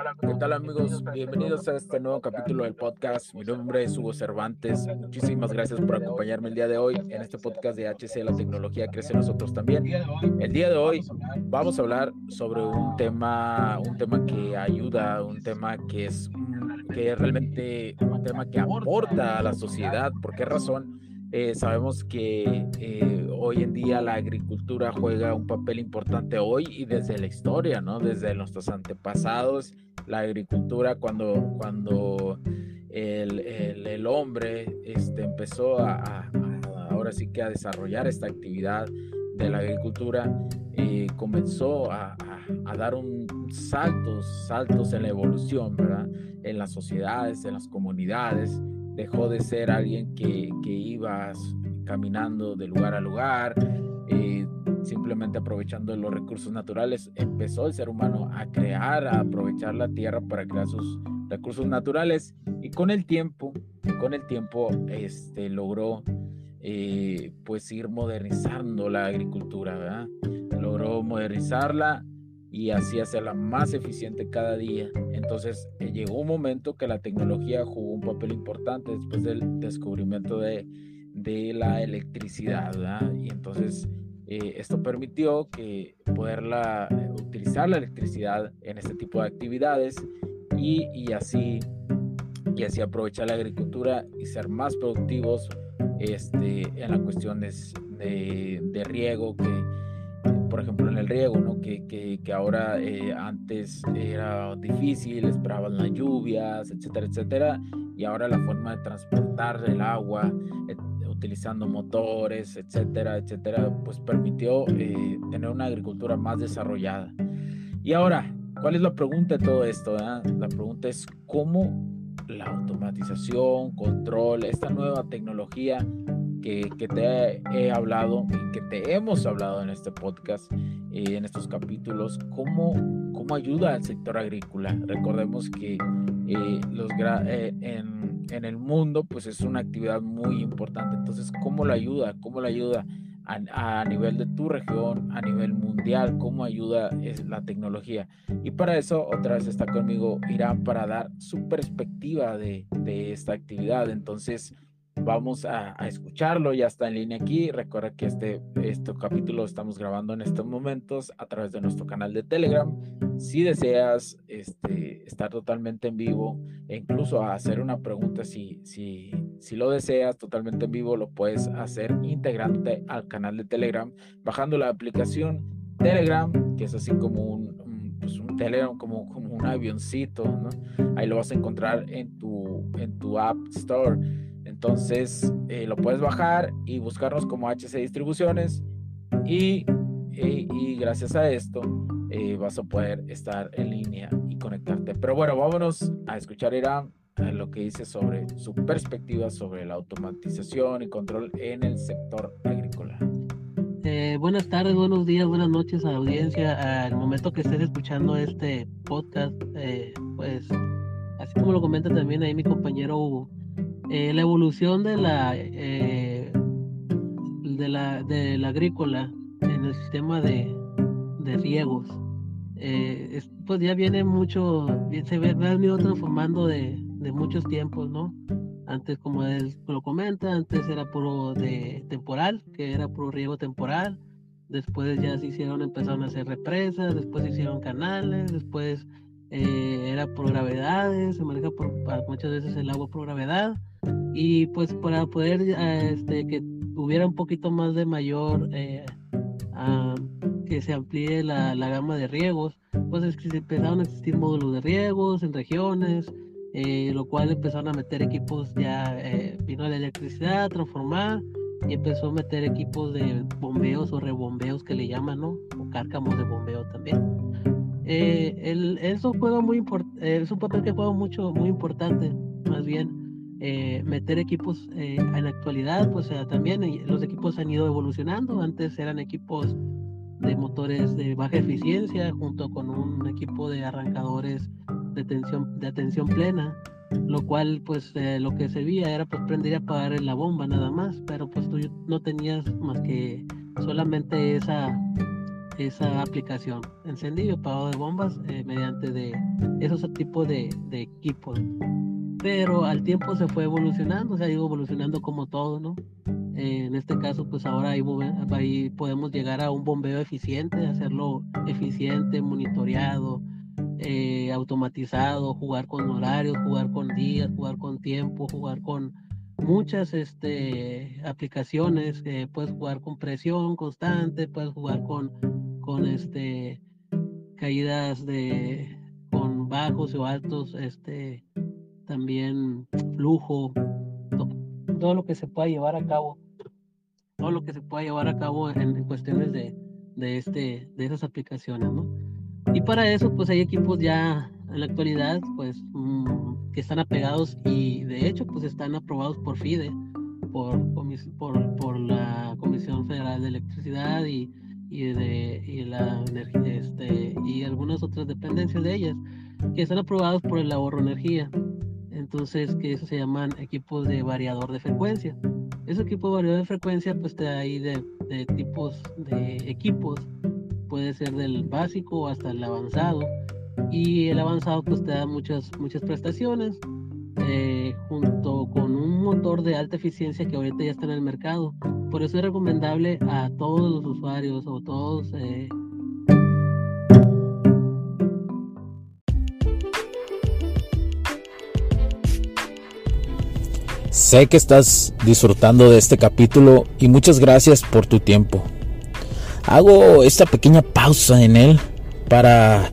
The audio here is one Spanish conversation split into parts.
¿Qué tal amigos? Bienvenidos a este nuevo capítulo del podcast. Mi nombre es Hugo Cervantes. Muchísimas gracias por acompañarme el día de hoy en este podcast de HC La tecnología crece nosotros también. El día de hoy vamos a hablar sobre un tema, un tema que ayuda, un tema que es que realmente un tema que aporta a la sociedad. ¿Por qué razón? Eh, sabemos que eh, hoy en día la agricultura juega un papel importante hoy y desde la historia, ¿no? Desde nuestros antepasados, la agricultura cuando, cuando el, el, hombre este, empezó a, ahora sí que a desarrollar esta actividad de la agricultura, eh, comenzó a, a, dar un saltos, saltos en la evolución, ¿verdad? En las sociedades, en las comunidades dejó de ser alguien que, que iba caminando de lugar a lugar, eh, simplemente aprovechando los recursos naturales. Empezó el ser humano a crear, a aprovechar la tierra para crear sus recursos naturales y con el tiempo, con el tiempo, este, logró eh, pues ir modernizando la agricultura, ¿verdad? Logró modernizarla y así hacerla más eficiente cada día. Entonces eh, llegó un momento que la tecnología jugó un papel importante después del descubrimiento de, de la electricidad. Y entonces eh, esto permitió que poderla eh, utilizar la electricidad en este tipo de actividades y, y así y así aprovechar la agricultura y ser más productivos este, en las cuestiones de, de riego que por ejemplo, en el riego, ¿no? Que, que, que ahora eh, antes era difícil, esperaban las lluvias, etcétera, etcétera, y ahora la forma de transportar el agua, utilizando motores, etcétera, etcétera, pues permitió eh, tener una agricultura más desarrollada. Y ahora, ¿cuál es la pregunta de todo esto? La pregunta es cómo la automatización, control, esta nueva tecnología que, te he hablado y que te hemos hablado en este podcast, eh, en estos capítulos, cómo, cómo ayuda al sector agrícola. Recordemos que eh, los eh, en, en, el mundo pues es una actividad muy importante. Entonces, ¿cómo la ayuda? ¿Cómo la ayuda? A, a, nivel de tu región, a nivel mundial, cómo ayuda la tecnología. Y para eso, otra vez está conmigo Irán para dar su perspectiva de, de esta actividad. Entonces, vamos a, escucharlo, ya está en línea aquí. Recuerda que este, este capítulo lo estamos grabando en estos momentos a través de nuestro canal de Telegram. Si deseas este, estar totalmente en vivo e incluso hacer una pregunta, si, si, si lo deseas totalmente en vivo, lo puedes hacer integrándote al canal de Telegram, bajando la aplicación Telegram, que es así como un, pues un Telegram, como, como un avioncito, ¿no? Ahí lo vas a encontrar en tu, en tu App Store entonces eh, lo puedes bajar y buscarnos como HC Distribuciones y, eh, y, gracias a esto eh, vas a poder estar en línea y conectarte. Pero bueno, vámonos a escuchar Irán lo que dice sobre su perspectiva sobre la automatización y control en el sector agrícola. buenas tardes, buenos días, buenas noches a la audiencia. Al momento que estés escuchando este podcast, pues así como lo comenta también ahí mi compañero Hugo, eh, la evolución de la, eh, de la de la agrícola en el sistema de, de riegos eh, pues ya viene mucho se ve, venido transformando de, de, muchos tiempos no antes como él lo comenta antes era puro de temporal que era puro riego temporal. Después ya se hicieron empezaron a hacer represas después se hicieron canales después era por gravedades se maneja por muchas veces el agua por gravedad y pues para poder eh, este, que hubiera un poquito más de mayor, eh, que se amplíe la, la, gama de riegos, pues es que empezaron a existir módulos de riegos en regiones, eh, lo cual empezaron a meter equipos ya, vino la electricidad a transformar y empezó a meter equipos de bombeos o rebombeos que le llaman, ¿no? O cárcamos de bombeo también. Eh, el, eso juega muy es un papel que juega mucho, muy importante, más bien. Eh, meter equipos eh, en la actualidad, pues también los equipos han ido evolucionando. Antes eran equipos de motores de baja eficiencia junto con un equipo de arrancadores de tensión, de atención plena, lo cual pues lo que se veía era pues prender y apagar la bomba nada más, pero pues tú no tenías más que solamente esa esa aplicación, encendido y apagado de bombas eh, mediante de esos tipos de, de, equipos. Pero al tiempo se fue evolucionando, se ha ido evolucionando como todo, ¿no? Eh, en este caso, pues ahora ahí, ahí, podemos llegar a un bombeo eficiente, hacerlo eficiente, monitoreado, eh, automatizado, jugar con horarios, jugar con días, jugar con tiempo, jugar con muchas este, aplicaciones, puedes jugar con presión constante, puedes jugar con con este caídas de con bajos o altos, este también flujo, todo, lo que se pueda llevar a cabo, todo lo que se pueda llevar a cabo en, cuestiones de, de, este, de esas aplicaciones, ¿no? Y para eso, pues hay equipos ya en la actualidad, pues, mm, que están apegados y de hecho, pues están aprobados por FIDE, por, por, por la Comisión Federal de Electricidad y y de y la este, y algunas otras dependencias de ellas que están aprobados por el ahorro de energía. Entonces que eso se llaman equipos de variador de frecuencia. Ese equipo de variador de frecuencia pues te ahí de, de tipos de equipos. Puede ser del básico hasta el avanzado. Y el avanzado pues te da muchas muchas prestaciones eh, junto motor de alta eficiencia que ahorita ya está en el mercado. Por eso es recomendable a todos los usuarios o todos... Eh, Sé que estás disfrutando de este capítulo y muchas gracias por tu tiempo. Hago esta pequeña pausa en él para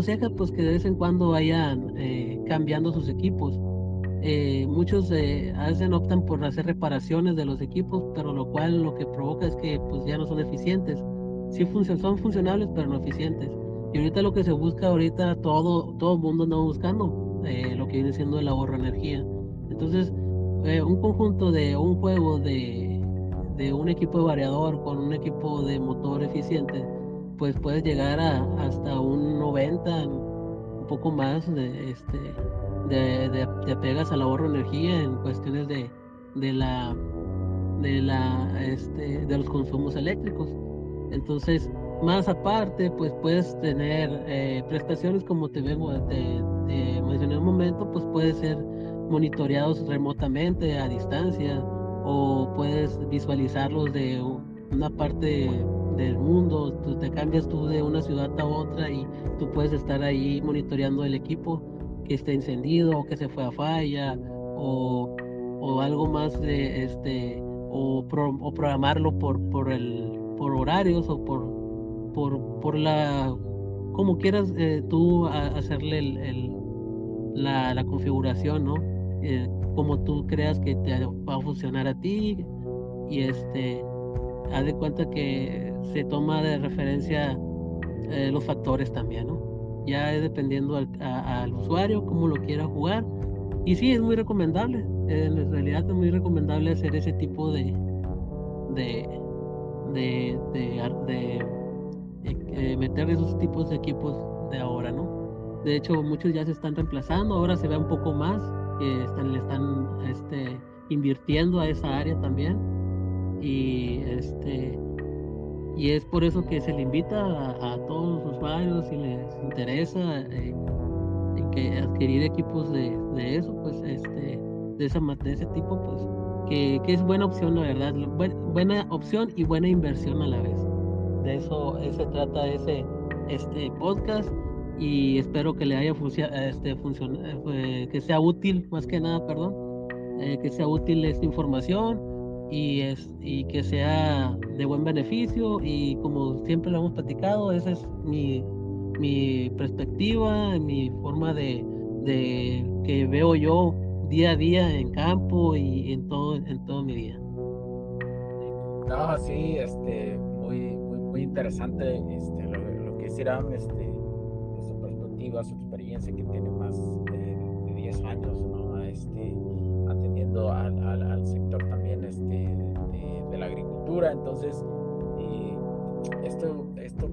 Aconseja pues que de vez en cuando vayan eh, cambiando sus equipos. Eh, muchos eh, hacen optan por hacer reparaciones de los equipos, pero lo cual lo que provoca es que pues ya no son eficientes. Sí son funcionables, pero no eficientes. Y ahorita lo que se busca ahorita todo todo mundo anda buscando lo que viene siendo el ahorro de energía. Entonces un conjunto de un juego de, de un equipo de variador con un equipo de motor eficiente pues puedes llegar a, hasta un 90, un poco más de, este, de, de, apegas al ahorro de energía en cuestiones de, de la de la este, de los consumos eléctricos. Entonces, más aparte, pues puedes tener eh, prestaciones como te vengo de, mencioné un momento, pues puede ser monitoreados remotamente a distancia o puedes visualizarlos de una parte del mundo, tú te cambias tú de una ciudad a otra y tú puedes estar ahí monitoreando el equipo que esté encendido o que se fue a falla o, o algo más de este o, o, programarlo por por el por horarios o por por, por la como quieras eh, tú hacerle el, la, la, configuración no eh, como tú creas que te va a funcionar a ti y este haz de cuenta que se toma de referencia eh, los factores también, ¿no? Ya es dependiendo al, usuario, cómo lo quiera jugar. Y sí, es muy recomendable. En realidad es muy recomendable hacer ese tipo de, de, de, de, eh, meter esos tipos de equipos de ahora, ¿no? De hecho, muchos ya se están reemplazando. Ahora se ve un poco más que están, le están este, invirtiendo a esa área también. Y este y es por eso que se le invita a, todos los usuarios si les interesa eh, que adquirir equipos de, de, eso, pues este de esa de ese tipo, pues que, que es buena opción, la verdad, buena opción y buena inversión a la vez. De eso se trata ese este podcast y espero que le haya este, eh, que sea útil, más que nada, perdón, eh, que sea útil esta información y, es, y que sea de buen beneficio y como siempre lo hemos platicado, esa es mi, mi perspectiva, mi forma de, de que veo yo día a día en campo y en todo, en todo mi día. No, sí, este, muy, muy, muy interesante este, lo, que hicieron este, su experiencia que tiene más de, 10 años, ¿no? Este, atendiendo al, al, sector también este, de, la agricultura. Entonces, esto, esto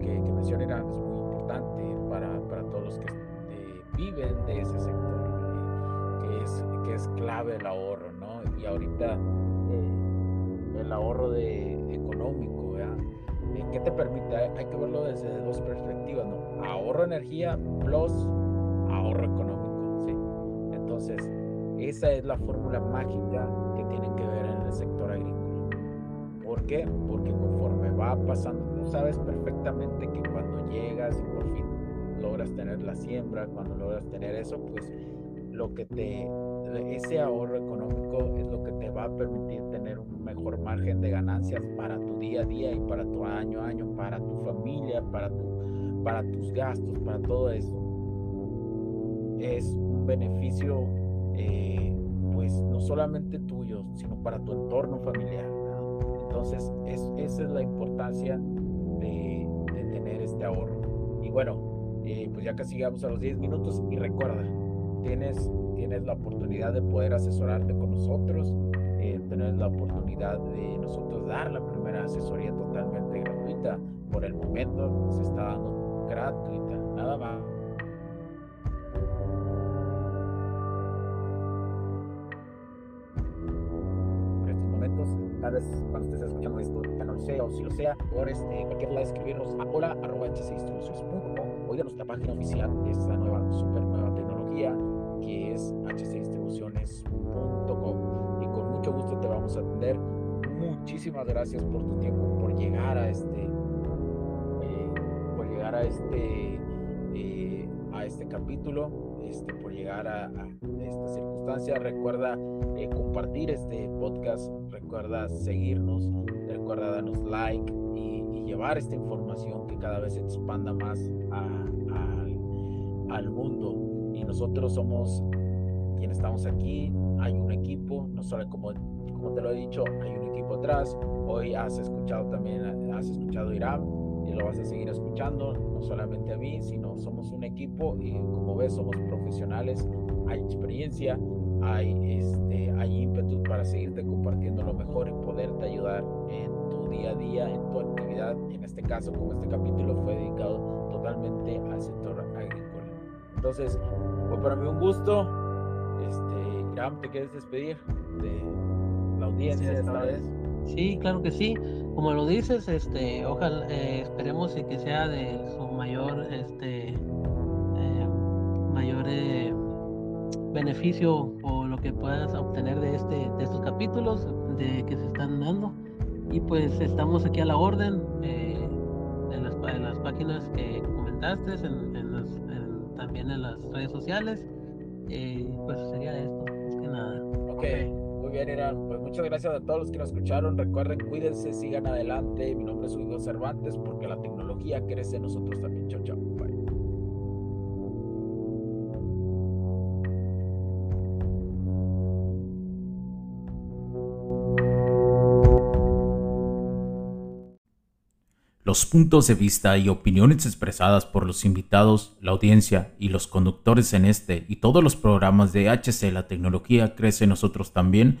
que, que menciona Irán es muy importante para, para todos los que eh, viven de ese sector, eh, que, es, que es clave el ahorro, ¿no? Y ahorita eh, el ahorro de, económico, ¿verdad? ¿Qué te permite? Hay que verlo desde dos perspectivas, ¿no? Ahorro energía plus ahorro económico, ¿sí? Entonces, esa es la fórmula mágica que tienen que ver en el sector agrícola. ¿Por qué? Porque conforme va pasando, tú sabes perfectamente que cuando llegas y por fin logras tener la siembra, cuando logras tener eso, pues lo que te, ese ahorro económico es lo que te va a permitir tener un mejor margen de ganancias para tu día a día y para tu año a año, para tu familia, para, tu, para tus gastos, para todo eso. Es un beneficio, eh, pues no solamente tuyo, sino para tu entorno familiar. Entonces, es, esa es la importancia de, tener este ahorro. Y bueno, eh, pues ya casi llegamos a los 10 minutos y recuerda, tienes, tienes la oportunidad de poder asesorarte con nosotros, eh, tener la oportunidad de nosotros dar la primera asesoría totalmente gratuita. Por el momento se está dando gratuita, nada más. Cuando estés escuchando esto, ya no o si lo sea, por este, cualquier lado escribirnos a hola arroba o ir a nuestra página oficial, esta nueva, super nueva tecnología que es hcdistribuciones.com y con mucho gusto te vamos a atender. Muchísimas gracias por tu tiempo, por llegar a este, eh, por llegar a este, eh, a este capítulo, este, por llegar a, esta circunstancia. Recuerda eh, compartir este podcast, recuerda seguirnos, recuerda darnos like y, llevar esta información que cada vez se expanda más al mundo y nosotros somos quienes estamos aquí. Hay un equipo, no solo como, como te lo he dicho, hay un equipo atrás. Hoy has escuchado también, has escuchado Irán y lo vas a seguir escuchando, no solamente a mí, sino somos un equipo y como ves somos profesionales, hay experiencia, hay, este, hay ímpetu para seguirte compartiendo lo mejor y poderte ayudar en tu día a día, en tu actividad. En este caso, como este capítulo fue dedicado totalmente al sector agrícola. Entonces, fue para mí un gusto. Este, Iram, ¿te quieres despedir de la audiencia esta vez? Sí, claro que sí. Como lo dices, este, ojalá eh, esperemos que sea de su mayor, este, eh, mayor eh, beneficio o lo que puedas obtener de este, de estos capítulos de que se están dando. Y pues estamos aquí a la orden en las, en, las, páginas que comentaste, en, en las también en las redes sociales. Eh, pues Pues muchas gracias a todos los que nos escucharon. Recuerden, cuídense, sigan adelante. Mi nombre es Hugo Cervantes, porque la tecnología crece en nosotros también. Chao, chao. Los puntos de vista y opiniones expresadas por los invitados, la audiencia y los conductores en este y todos los programas de HC La tecnología crece nosotros también